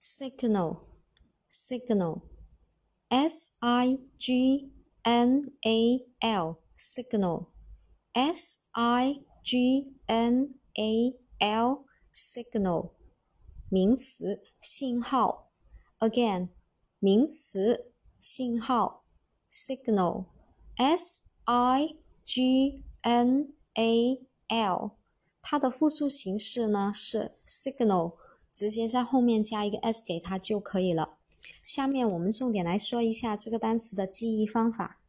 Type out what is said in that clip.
signal，signal，s i g n a l，signal，s i g n a l，signal，名词，信号。Again，名词，信号。signal，s i g n a l，它的复数形式呢是 signal。 直接在后面加一个 s 给它就可以了。下面我们重点来说一下这个单词的记忆方法。